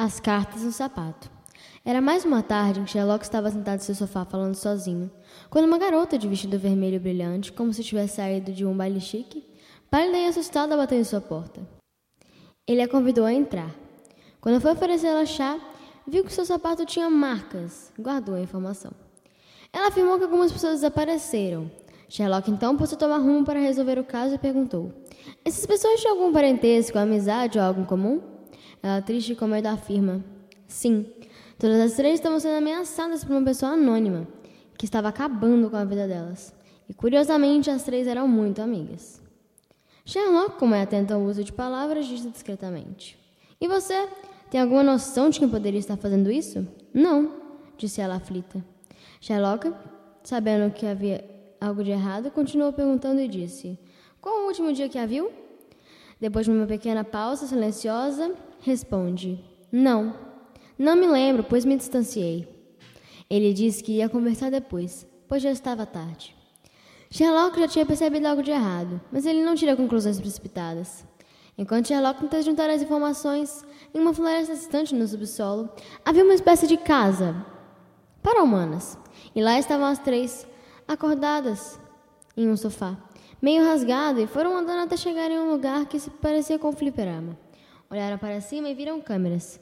As cartas no sapato. Era mais uma tarde em que Sherlock estava sentado em seu sofá falando sozinho, quando uma garota de vestido vermelho brilhante, como se tivesse saído de um baile chique, pálida e assustada, bateu em sua porta. Ele a convidou a entrar. Quando foi oferecer ela chá, viu que seu sapato tinha marcas. Guardou a informação. Ela afirmou que algumas pessoas desapareceram. Sherlock então pôs a tomar rumo para resolver o caso e perguntou: Essas pessoas tinham algum parentesco, amizade ou algo em comum? Ela, triste com medo, afirma: Sim, todas as três estavam sendo ameaçadas por uma pessoa anônima que estava acabando com a vida delas. E curiosamente, as três eram muito amigas. Sherlock, como é atento ao uso de palavras, disse discretamente: E você? Tem alguma noção de quem poderia estar fazendo isso? Não, disse ela aflita. Sherlock, sabendo que havia algo de errado, continuou perguntando e disse: Qual o último dia que a viu? Depois de uma pequena pausa silenciosa, responde: Não, não me lembro, pois me distanciei. Ele disse que ia conversar depois, pois já estava tarde. Sherlock já tinha percebido algo de errado, mas ele não tira conclusões precipitadas. Enquanto Sherlock tenta juntar as informações, em uma floresta distante no subsolo, havia uma espécie de casa para humanas. E lá estavam as três, acordadas em um sofá, meio rasgado, e foram andando até chegar em um lugar que se parecia com o fliperama. Olharam para cima e viram câmeras.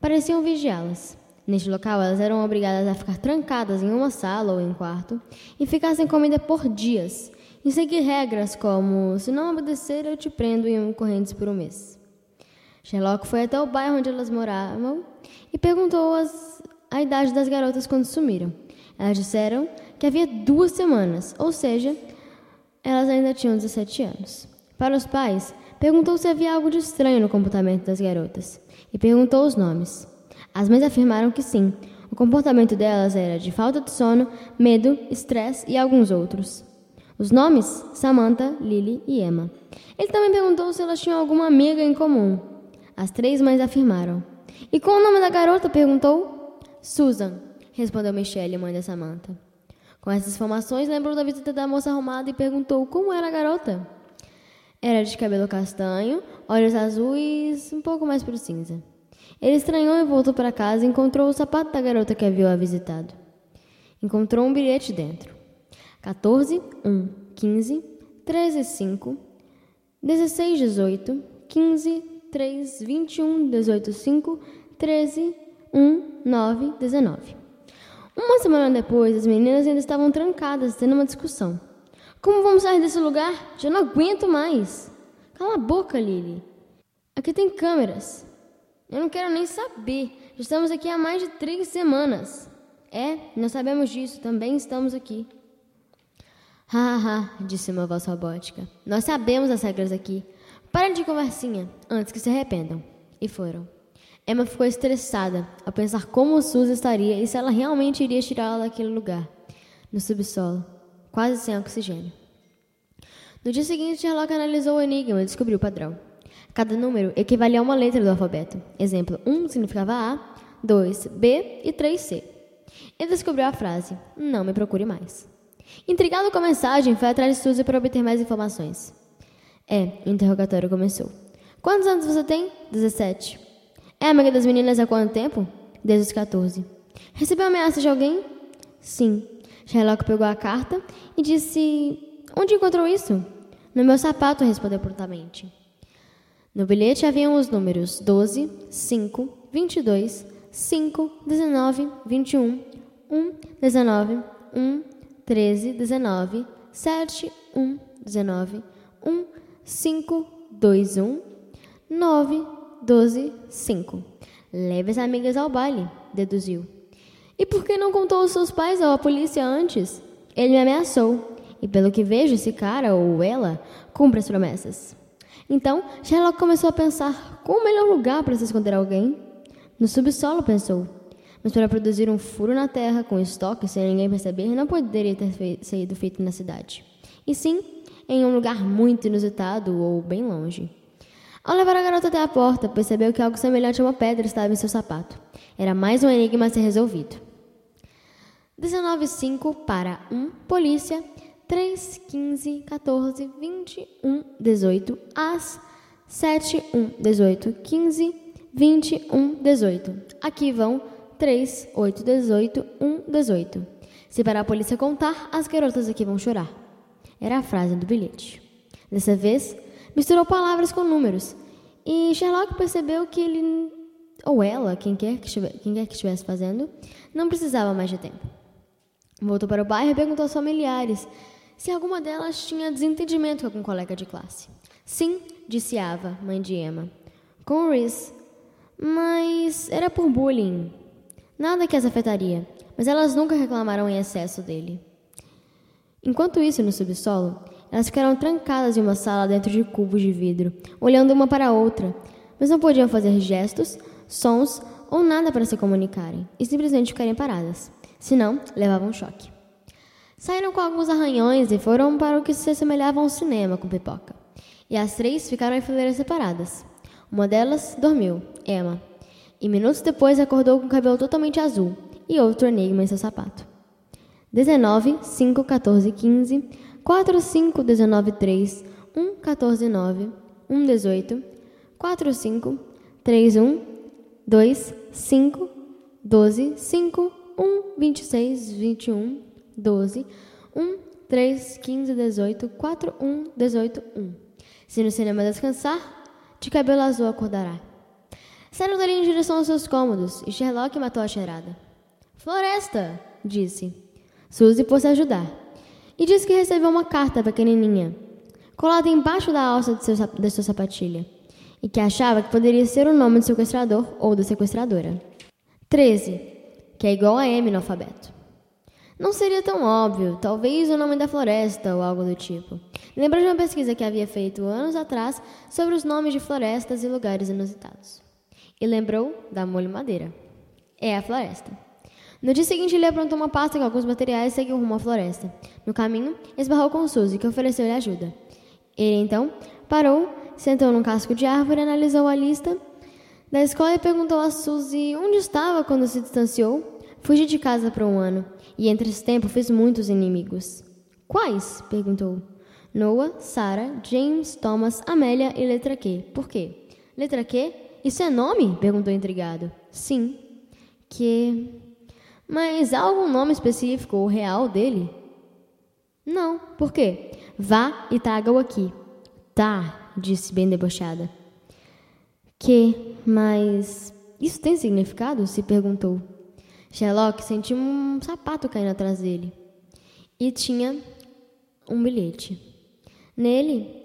Pareciam vigiá-las. Neste local, elas eram obrigadas a ficar trancadas em uma sala ou em um quarto e ficar sem comida por dias, e seguir regras como: se não obedecer, eu te prendo em correntes por um mês. Sherlock foi até o bairro onde elas moravam e perguntou as, a idade das garotas quando sumiram. Elas disseram que havia duas semanas, ou seja, elas ainda tinham 17 anos. Para os pais, Perguntou se havia algo de estranho no comportamento das garotas e perguntou os nomes. As mães afirmaram que sim. O comportamento delas era de falta de sono, medo, estresse e alguns outros. Os nomes? Samantha, Lily e Emma. Ele também perguntou se elas tinham alguma amiga em comum. As três mães afirmaram. E qual o nome da garota? perguntou. Susan, respondeu Michelle, mãe da Samantha. Com essas informações, lembrou da visita da moça arrumada e perguntou como era a garota. Era de cabelo castanho, olhos azuis, um pouco mais para o cinza. Ele estranhou e voltou para casa e encontrou o sapato da garota que havia visitado. Encontrou um bilhete dentro. 14, 1, 15, 13, 5, 16, 18, 15, 3, 21, 18, 5, 13, 1, 9, 19. Uma semana depois, as meninas ainda estavam trancadas, tendo uma discussão. Como vamos sair desse lugar? Já não aguento mais. Cala a boca, Lily. Aqui tem câmeras. Eu não quero nem saber. Já estamos aqui há mais de três semanas. É, nós sabemos disso. Também estamos aqui. Haha, disse uma voz robótica. Nós sabemos as regras aqui. Parem de conversinha, antes que se arrependam. E foram. Emma ficou estressada ao pensar como Suzy estaria e se ela realmente iria tirá-la daquele lugar, no subsolo quase sem oxigênio. No dia seguinte, Sherlock analisou o enigma e descobriu o padrão. Cada número equivalia a uma letra do alfabeto. Exemplo, 1 um significava A, 2, B e 3, C. Ele descobriu a frase, não me procure mais. Intrigado com a mensagem, foi atrás de Suzy para obter mais informações. É, o interrogatório começou. Quantos anos você tem? 17. É amiga das meninas há quanto tempo? Desde os 14. Recebeu ameaça de alguém? Sim. Sherlock pegou a carta e disse: Onde encontrou isso? No meu sapato, respondeu prontamente. No bilhete haviam os números 12, 5, 22, 5, 19, 21, 1, 19, 1, 13, 19, 7, 1, 19, 1, 5, 2, 1, 9, 12, 5. Leve as amigas ao baile, deduziu. E por que não contou aos seus pais ou à polícia antes? Ele me ameaçou. E pelo que vejo, esse cara ou ela cumpre as promessas. Então, Sherlock começou a pensar qual o melhor lugar para se esconder alguém. No subsolo, pensou. Mas para produzir um furo na terra com estoque sem ninguém perceber, não poderia ter feito, sido feito na cidade. E sim, em um lugar muito inusitado ou bem longe. Ao levar a garota até a porta, percebeu que algo semelhante a uma pedra estava em seu sapato. Era mais um enigma a ser resolvido. 19,5 para 1, polícia, 3, 15, 14, 21, 18, as, 7, 1, 18, 15, 21, 18. Aqui vão 3, 8, 18, 1, 18. Se parar a polícia contar, as garotas aqui vão chorar. Era a frase do bilhete. Dessa vez, misturou palavras com números. E Sherlock percebeu que ele, ou ela, quem quer que, estivesse, quem quer que estivesse fazendo, não precisava mais de tempo. Voltou para o bairro e perguntou aos familiares se alguma delas tinha desentendimento com algum colega de classe. Sim, disse Ava, mãe de Emma. Com Rhys. Mas era por bullying. Nada que as afetaria, mas elas nunca reclamaram em excesso dele. Enquanto isso, no subsolo, elas ficaram trancadas em uma sala dentro de cubos de vidro, olhando uma para a outra, mas não podiam fazer gestos, sons ou nada para se comunicarem, e simplesmente ficarem paradas. Senão, levavam choque. Saíram com alguns arranhões e foram para o que se assemelhava a um cinema com pipoca. E as três ficaram em fileiras separadas. Uma delas dormiu, Emma, e minutos depois acordou com o cabelo totalmente azul e outro enigma em seu sapato. 19, 5, 14, 15, 4, 5, 19, 3, 1, 14, 9, 1, 18, 4, 5, 3, 1, 2, 5, 12, 5, 1, 26, 21, 12, 1, 3, 15, 18, 4, 1, 18, 1. Se no cinema descansar, de cabelo azul acordará. Saíram dali em direção aos seus cômodos e Sherlock matou a cheirada. Floresta! disse. Suzy pôs a ajudar. E disse que recebeu uma carta pequenininha, colada embaixo da alça de, seu, de sua sapatilha, e que achava que poderia ser o nome do sequestrador ou da sequestradora. 13, que é igual a M no alfabeto. Não seria tão óbvio, talvez o nome da floresta ou algo do tipo. Lembra de uma pesquisa que havia feito anos atrás sobre os nomes de florestas e lugares inusitados. E lembrou da molho madeira. É a floresta. No dia seguinte, ele aprontou uma pasta com alguns materiais e seguiu rumo à floresta. No caminho, esbarrou com Suzy, que ofereceu-lhe ajuda. Ele, então, parou, sentou num casco de árvore, analisou a lista da escola e perguntou a Suzy onde estava quando se distanciou. Fugi de casa por um ano, e entre esse tempo fiz muitos inimigos. Quais? perguntou. Noah, Sarah, James, Thomas, Amélia e letra Q. Por quê? Letra Q? Isso é nome? perguntou intrigado. Sim. Que. Mas há algum nome específico ou real dele? Não. Por quê? Vá e traga-o aqui. Tá, disse bem debochada. Que, mas isso tem significado? se perguntou. Sherlock sentiu um sapato caindo atrás dele. E tinha um bilhete. Nele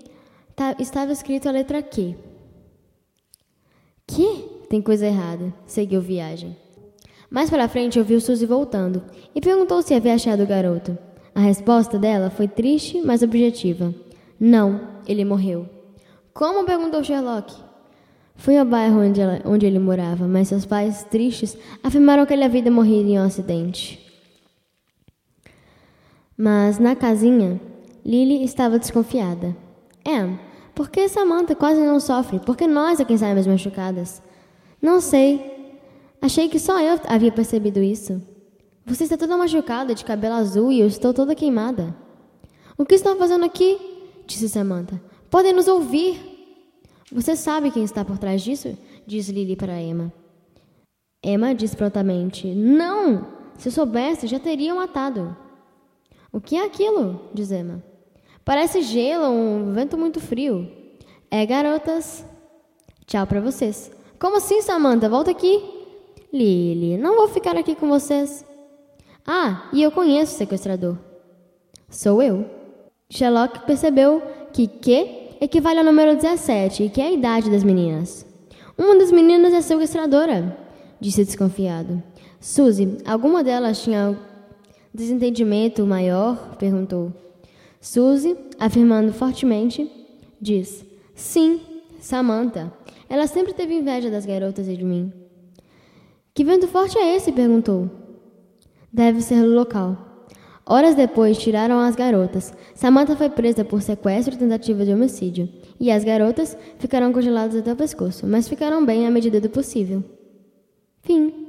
estava escrito a letra Q. Que? Tem coisa errada. Seguiu viagem. Mais para frente, ouviu Suzy voltando e perguntou se havia achado o garoto. A resposta dela foi triste, mas objetiva. Não, ele morreu. Como? perguntou Sherlock. Fui ao bairro onde, ela, onde ele morava, mas seus pais, tristes, afirmaram que ele havia morrido em um acidente. Mas na casinha, Lily estava desconfiada. É, por que Samantha quase não sofre? Por que nós é quem saímos machucadas? Não sei, Achei que só eu havia percebido isso. Você está toda machucada, de cabelo azul, e eu estou toda queimada. O que estão fazendo aqui? disse Samantha. Podem nos ouvir. Você sabe quem está por trás disso? disse Lily para Emma. Emma disse prontamente: Não! Se soubesse, já teriam matado. O que é aquilo? diz Emma. Parece gelo, um vento muito frio. É, garotas. Tchau para vocês. Como assim, Samantha? Volta aqui. Lily, não vou ficar aqui com vocês. Ah, e eu conheço o sequestrador. Sou eu. Sherlock percebeu que Q equivale ao número 17 e que é a idade das meninas. Uma das meninas é sequestradora, disse desconfiado. Suzy, alguma delas tinha desentendimento maior? perguntou. Suzy, afirmando fortemente, diz: Sim, Samantha. Ela sempre teve inveja das garotas e de mim. Que vento forte é esse? perguntou. Deve ser local. Horas depois, tiraram as garotas. Samantha foi presa por sequestro e tentativa de homicídio. E as garotas ficaram congeladas até o pescoço, mas ficaram bem à medida do possível. Fim.